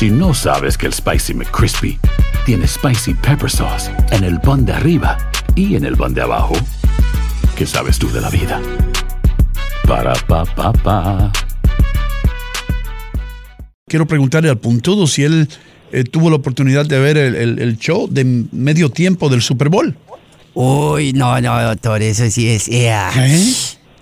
Si no sabes que el Spicy McCrispy tiene Spicy Pepper Sauce en el pan de arriba y en el pan de abajo, ¿qué sabes tú de la vida? Para, pa, pa, pa. Quiero preguntarle al puntudo si él eh, tuvo la oportunidad de ver el, el- el show de medio tiempo del Super Bowl. Uy, no, no, doctor, eso sí es. ea. ¿Eh?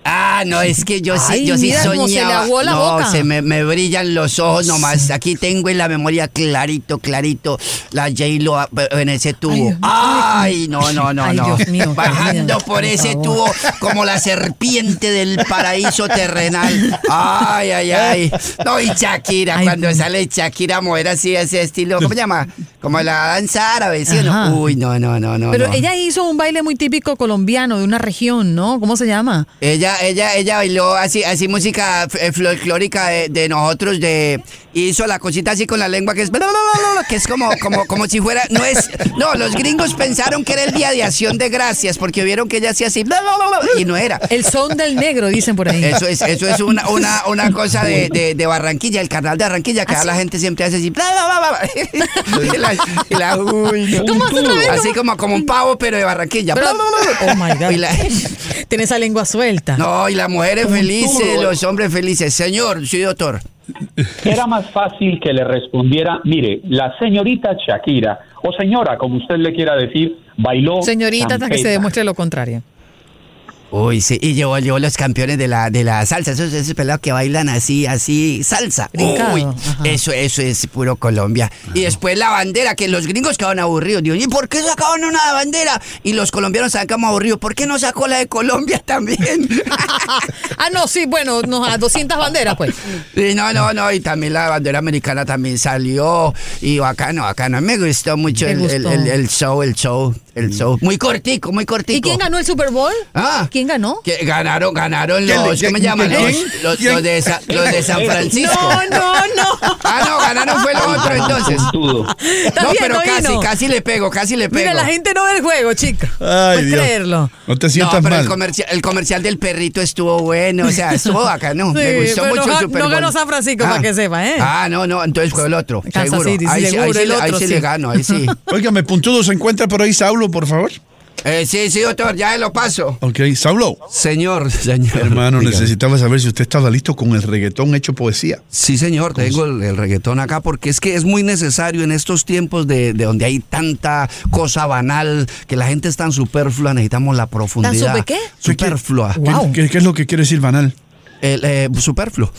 Ah, no, es que yo sí, Ay, yo sí mira cómo se le soñaba. aguó la no, boca. se me, me brillan los ojos nomás. Aquí tengo en la memoria clarito, clarito la J-Lo ah, en ese tubo. Ay, no, no, no, Ay, no. Dios mío, Bajando por por ese favor. tubo como la serpiente del paraíso terrenal. Ay, ay, ay. No, y Shakira, Ay, cuando sale Shakira a mover así ese estilo, ¿cómo se llama? Como la danza árabe, ¿sí o no? Uy, no, no, no, no. Pero no. ella hizo un baile muy típico colombiano de una región, ¿no? ¿Cómo se llama? Ella, ella, ella bailó así, así música eh, folclórica de, de nosotros, de hizo la cosita así con la lengua que es que es como, como, como si fuera, no es, no, los gringos pensaron que era el día de acción de gracias porque vieron que ella hacía así y no era. El son del negro, dicen por ahí. Eso es, eso es una, una, una cosa de, de, de Barranquilla, el carnal de Barranquilla, que la gente siempre hace así. Así como, como un pavo, pero de Barranquilla. Pero- oh my God. Y la- Tiene esa lengua suelta. No, y las mujeres felices, los hombres felices. Señor, sí, doctor. Era más fácil que le respondiera, mire, la señorita Shakira, o señora, como usted le quiera decir, bailó. Señorita, hasta que se demuestre lo contrario. Uy, sí, y llevó, llevó los campeones de la, de la salsa, esos, esos pelados que bailan así, así, salsa. Brincado, Uy, ajá. eso, eso es puro Colombia. Y después la bandera, que los gringos quedaban aburridos. Digo, ¿y por qué sacaban una bandera? Y los colombianos se como aburridos. ¿Por qué no sacó la de Colombia también? Ah, no, sí, bueno, nos a 200 banderas, pues. Sí, no, no, no, y también la bandera americana también salió. Y bacano, bacano. Me gustó mucho Me el, el- gustó. el- el show, el show, el show. Muy cortico, muy cortico. ¿Y quién ganó el Super Bowl? Ah. ¿Quién ganó? Que ganaron, ganaron ¿Quién le- los, ¿cómo quién- llaman? quién- Los, los- quién? los de, Sa- los de San Francisco. No, no, no. Ah, no, ganaron fue lo otro entonces. No, pero no casi, casi le pego, casi le pego. Mira, la gente no ve el juego, chica. Ay, Puedes Dios. creerlo. No te No, sientas pero mal. el comercial, el comercial del perrito estuvo bueno, o sea, estuvo acá, ¿no? Me gustó pero mucho no el Super no ganó San Francisco, para que sepa, ¿eh? Ah, no, no, entonces fue el otro, Kansas seguro. City, ahí, sí- ahí seguro, sí, el le- ahí otro, sí sí. le gano, ahí sí. Óigame, puntudo, ¿se encuentra por ahí Saulo, por favor? Eh, sí, sí, doctor, ya lo paso. Ok, Saulo. Señor, señor. Hermano, Dígame. necesitaba saber si usted estaba listo con el reggaetón hecho poesía. Sí, señor, tengo el, el reggaetón acá porque es que es muy necesario en estos tiempos de, de donde hay tanta cosa banal, que la gente es tan superflua, necesitamos la profundidad. supe qué? Superflua. ¿Qué, Wow. qué- qué es lo que quiere decir banal? El, eh, superfluo.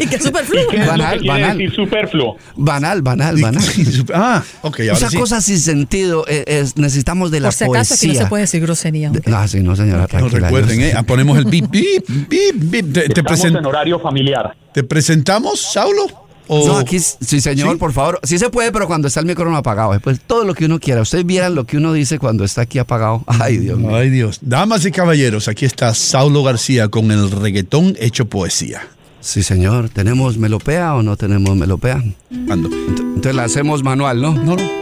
y que superfluo. ¿Qué es lo Banal, que banal. decir superfluo? banal, banal, banal. ah, ok, ahora Esa sí. cosa sin sentido, eh, es- necesitamos de la Por si acaso, aquí poesía. no se puede decir grosería. De- No, sí, no, señora, No tranquila. recuerden, ¿eh? Ah, Ponemos el bip, bip, bip, bip. ¿Te, te Estamos presen- en horario familiar. ¿te presentamos, Saulo? ¿O- No, aquí, sí, señor, ¿Sí? por favor. Sí se puede, pero cuando está el micrófono apagado. Después, todo lo que uno quiera. Ustedes vieran lo que uno dice cuando está aquí apagado. Ay, Dios mío. Ay, Dios. Damas y caballeros, aquí está Saulo García con el reggaetón hecho poesía. Sí, señor. ¿Tenemos melopea o no tenemos melopea? ¿Cuándo? Ent- Entonces la hacemos manual, ¿no? No, no.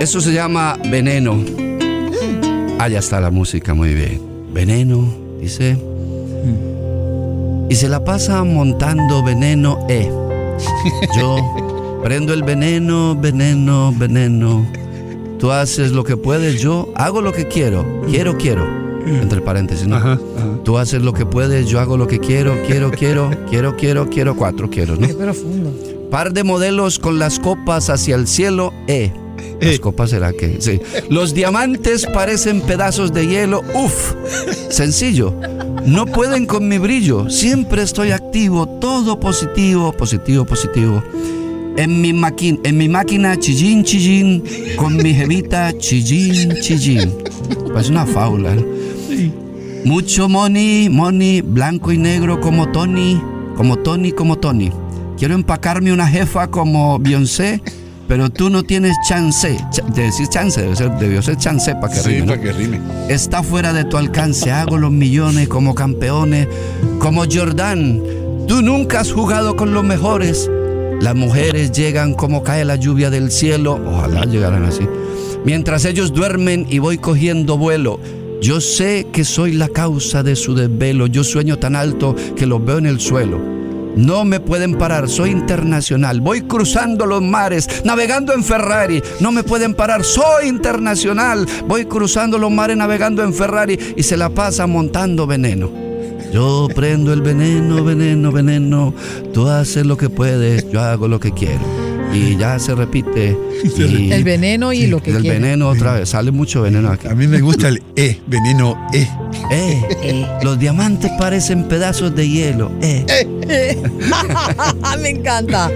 Eso se llama veneno. Ah, ya está la música, muy bien. Veneno, dice. Y se la pasa montando veneno, eh. Yo prendo el veneno, veneno, veneno. Tú haces lo que puedes, yo hago lo que quiero. Quiero, quiero. Entre paréntesis, ¿no? Ajá, ajá. Tú haces lo que puedes, yo hago lo que quiero, quiero, quiero, quiero, quiero, quiero, cuatro quiero, ¿no? Qué profundo. Par de modelos con las copas hacia el cielo, eh. Las Eh. copas será que, sí. Los diamantes parecen pedazos de hielo, uf. Sencillo. No pueden con mi brillo. Siempre estoy activo, todo positivo, positivo, positivo. En mi, maqui- en mi máquina, chillín, chillín, con mi jevita, chillín, chillín. Pues una fábula, ¿no? Mucho money, money, blanco y negro como Tony, como Tony, como Tony. Quiero empacarme una jefa como Beyoncé, pero tú no tienes chance. Ch- de decir chance, ser- debió ser chance para que Sí, rime, ¿no? para que rime. Está fuera de tu alcance. Hago los millones como campeones, como Jordan. Tú nunca has jugado con los mejores. Las mujeres llegan como cae la lluvia del cielo. Ojalá llegaran así. Mientras ellos duermen y voy cogiendo vuelo. Yo sé que soy la causa de su desvelo. Yo sueño tan alto que los veo en el suelo. No me pueden parar, soy internacional. Voy cruzando los mares, navegando en Ferrari. No me pueden parar, soy internacional. Voy cruzando los mares, navegando en Ferrari y se la pasa montando veneno. Yo prendo el veneno, veneno, veneno. Tú haces lo que puedes, yo hago lo que quiero. Y ya se repite. y- El veneno y lo que el quiere. veneno otra vez. Sale mucho veneno aquí. A mí me gusta el E, veneno E. Eh, los diamantes parecen pedazos de hielo. Eh. Me encanta.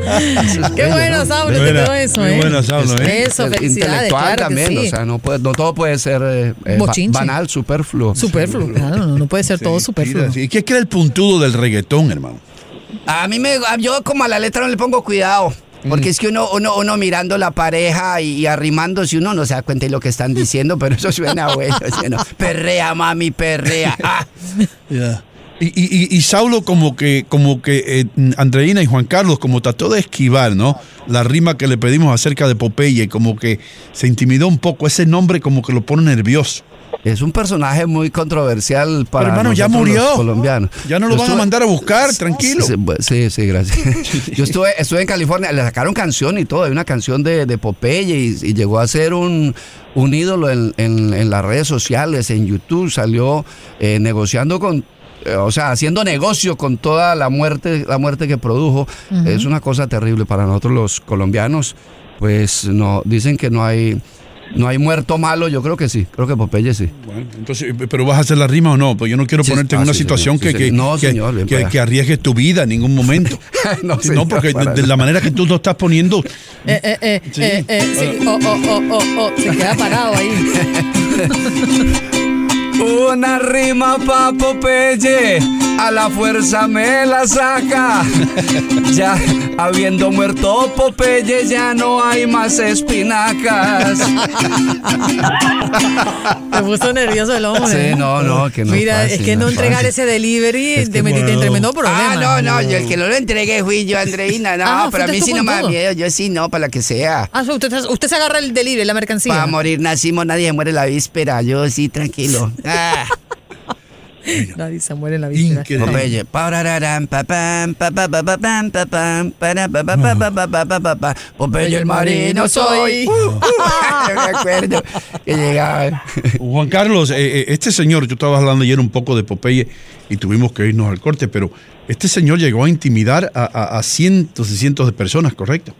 Qué bueno, ¿no? Saulo, te quedó eso, ¿eh? buena, Saulo, ¿eh? Eso, Es felicidades, intelectual claro que también, sí. o sea, no, puede- no todo puede ser eh, eh, banal, superfluo. Superfluo, claro, no, no puede ser todo superfluo. sí. ¿Qué cree el puntudo del reggaetón, hermano? A mí me, yo como a la letra no le pongo cuidado. Porque es que uno, uno, uno mirando la pareja y, y arrimándose, uno no se da cuenta de lo que están diciendo, pero eso suena bueno. suena, perrea, mami, perrea. Ah, y- y- y Saulo como que, como que eh, Andreina y Juan Carlos como trató de esquivar, ¿no? La rima que le pedimos acerca de Popeye, como que se intimidó un poco. Ese nombre como que lo pone nervioso. Es un personaje muy controversial para Pero, hermano, ya nosotros los murió. colombianos. Ya no lo Yo van a mandar a buscar, tranquilo. Sí, Sí, sí, gracias. Yo estuve, estuve en California, le sacaron canción y todo, hay una canción de, de Popeye y, y llegó a ser un, un ídolo en, en- en las redes sociales, en YouTube, salió eh, negociando con, eh, o sea, haciendo negocio con toda la muerte, la muerte que produjo. Es una cosa terrible para nosotros los colombianos, pues no, dicen que no hay... No hay muerto malo, yo creo que sí, creo que Popeye sí. Bueno, entonces, pero vas a hacer la rima o no? Pues yo no quiero Sí, ponerte en ah, una sí, situación señor, que, sí, que. No, que- señor, que- que arriesgues tu vida en ningún momento. No, no, señor, porque de, la manera que tú lo estás poniendo, Eh, eh, eh, Sí. eh, eh, sí. Oh, oh, oh, oh, oh, se queda parado ahí. Una rima pa' Popeye, a la fuerza me la saca. Ya habiendo muerto Popeye, ya no hay más espinacas. Me puso nervioso el hombre. Sí, no, no, que no. Mira, fácil, es que no es entregar fácil. ese delivery Es que te metiste en bueno. tremendo problema. ah, no, no, yo el que no lo entregué fui yo, Andreina. No, Ah, pero a mí sí no me da miedo. Yo sí, no, para la que sea. Ah, usted, usted se agarra el delivery, la mercancía. Para morir nacimos, nadie muere la víspera. Yo sí, tranquilo. Ah. Nadie se muere en la víspera. Increíble. Popeye el marino soy. Me acuerdo que llegaba. Juan Carlos, eh, eh, este señor, yo estaba hablando ayer un poco de Popeye y tuvimos que irnos al corte, pero este señor llegó a intimidar a, cientos y cientos de personas, ¿correcto?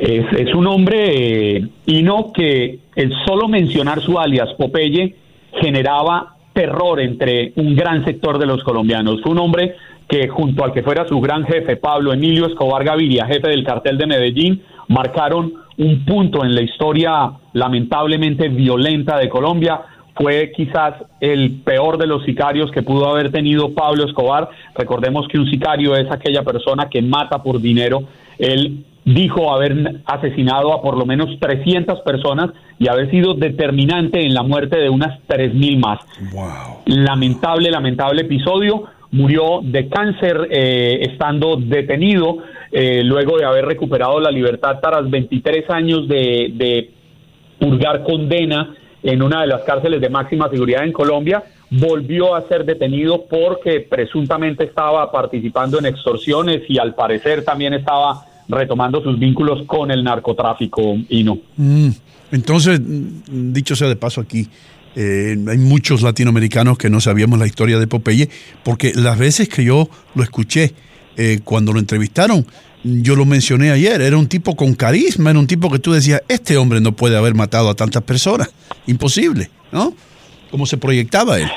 Es, un hombre, eh, y no que el solo mencionar su alias Popeye generaba terror entre un gran sector de los colombianos. Un hombre que junto al que fuera su gran jefe, Pablo Emilio Escobar Gaviria, jefe del cartel de Medellín, marcaron un punto en la historia lamentablemente violenta de Colombia. Fue quizás el peor de los sicarios que pudo haber tenido Pablo Escobar. Recordemos que un sicario es aquella persona que mata por dinero. Él dijo haber asesinado a por lo menos 300 personas y haber sido determinante en la muerte de unas 3.000 más. Wow. Lamentable, lamentable episodio. Murió de cáncer eh, estando detenido eh, luego de haber recuperado la libertad tras 23 años de, de purgar condena en una de las cárceles de máxima seguridad en Colombia. Volvió a ser detenido porque presuntamente estaba participando en extorsiones y al parecer también estaba retomando sus vínculos con el narcotráfico y no. Mm, Entonces, mm, dicho sea de paso aquí, eh, hay muchos latinoamericanos que no sabíamos la historia de Popeye, porque las veces que yo lo escuché eh, cuando lo entrevistaron, yo lo mencioné ayer, era un tipo con carisma, era un tipo que tú decías, este hombre no puede haber matado a tantas personas, imposible, ¿no? Como se proyectaba él.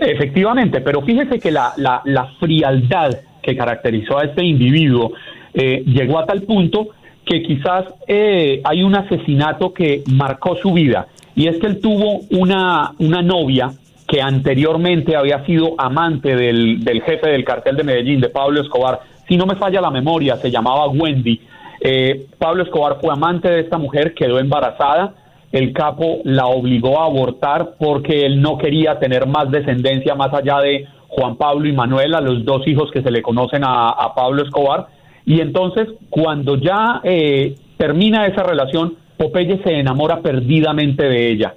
Efectivamente, pero fíjese que la, la, la frialdad que caracterizó a este individuo eh, llegó a tal punto que quizás eh, hay un asesinato que marcó su vida y es que él tuvo una, una novia que anteriormente había sido amante del, del jefe del cartel de Medellín, de Pablo Escobar. Si no me falla la memoria, se llamaba Wendy. Eh, Pablo Escobar fue amante de esta mujer, quedó embarazada. El capo la obligó a abortar porque él no quería tener más descendencia más allá de Juan Pablo y Manuela, los dos hijos que se le conocen a, a Pablo Escobar. Y entonces, cuando ya eh, termina esa relación, Popeye se enamora perdidamente de ella.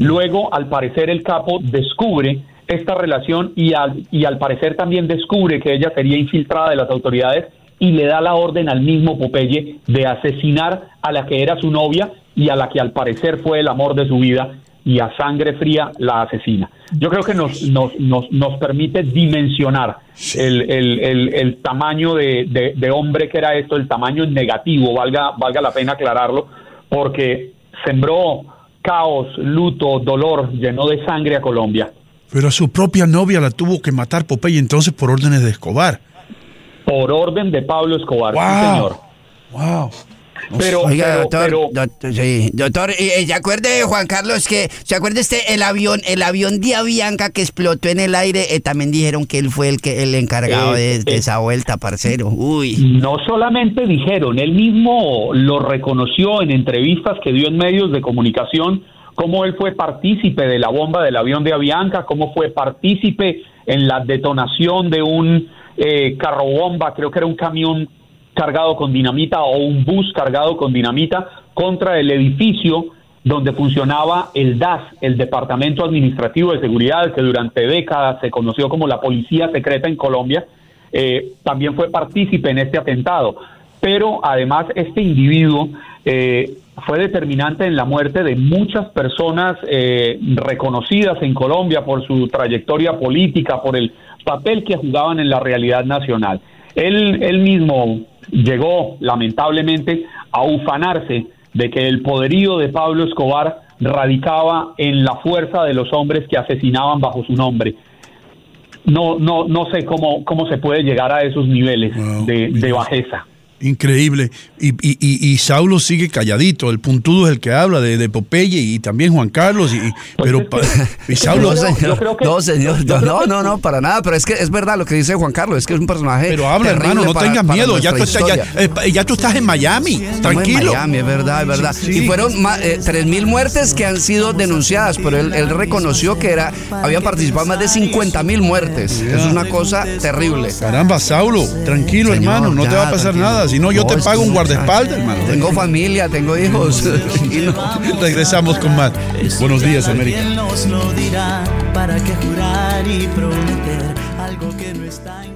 Luego, al parecer, el capo descubre esta relación y al, y al parecer también descubre que ella sería infiltrada de las autoridades y le da la orden al mismo Popeye de asesinar a la que era su novia y a la que al parecer fue el amor de su vida y a sangre fría la asesina. Yo creo que nos, nos, nos, nos permite dimensionar el, el, el, el tamaño de, de, de hombre que era esto, el tamaño negativo, valga, valga la pena aclararlo, porque sembró caos, luto, dolor, llenó de sangre a Colombia. Pero a su propia novia la tuvo que matar Popeye entonces por órdenes de Escobar. Por orden de Pablo Escobar, sí, Wow. señor. Wow. Pero, Oiga, pero- doctor, pero- doctor, sí, doctor, y, y ¿se acuerda Juan Carlos que, se acuerda este, el avión, el avión de Avianca que explotó en el aire? Eh, también dijeron que él fue el que el encargado Eh, de, de eh. esa vuelta, parcero. Uy. No solamente dijeron, él mismo lo reconoció en entrevistas que dio en medios de comunicación, cómo él fue partícipe de la bomba del avión de Avianca, cómo fue partícipe en la detonación de un eh, carro bomba, creo que era un camión cargado con dinamita o un bus cargado con dinamita contra el edificio donde funcionaba el DAS, el Departamento Administrativo de Seguridad, que durante décadas se conoció como la Policía Secreta en Colombia, eh, también fue partícipe en este atentado. Pero además este individuo eh, fue determinante en la muerte de muchas personas eh, reconocidas en Colombia por su trayectoria política, por el papel que jugaban en la realidad nacional. Él, él mismo llegó, lamentablemente, a ufanarse de que el poderío de Pablo Escobar radicaba en la fuerza de los hombres que asesinaban bajo su nombre. No, no, no sé cómo, cómo se puede llegar a esos niveles Wow. de, de bajeza. Increíble. Y, y, y, y Saulo sigue calladito. El puntudo es el que habla de, de Popeye y también Juan Carlos. Y, pero pa- y Saulo, Pues creo- señor. no, señor. No, no, no, no, para nada. Pero es que es verdad lo que dice Juan Carlos. Es que es un personaje. pero habla, hermano, no para- tengas para miedo. Ya tú, estás, ya, eh, ya tú estás en Miami. Tranquilo. En Miami, es verdad, es verdad. Sí. Y fueron eh, 3.000 muertes que han sido denunciadas, pero él, él reconoció que era habían participado más de 50.000 muertes. Es una cosa terrible. Caramba, Saulo, tranquilo, Señor, hermano, no te va a pasar tranquilo. nada. Si no, yo te pago que- un guardaespaldas, hermano. Tengo familia, tengo hijos. Regresamos con más. Buenos días, América. ¿Quién nos lo dirá? ¿Para qué jurar y prometer algo que no está en?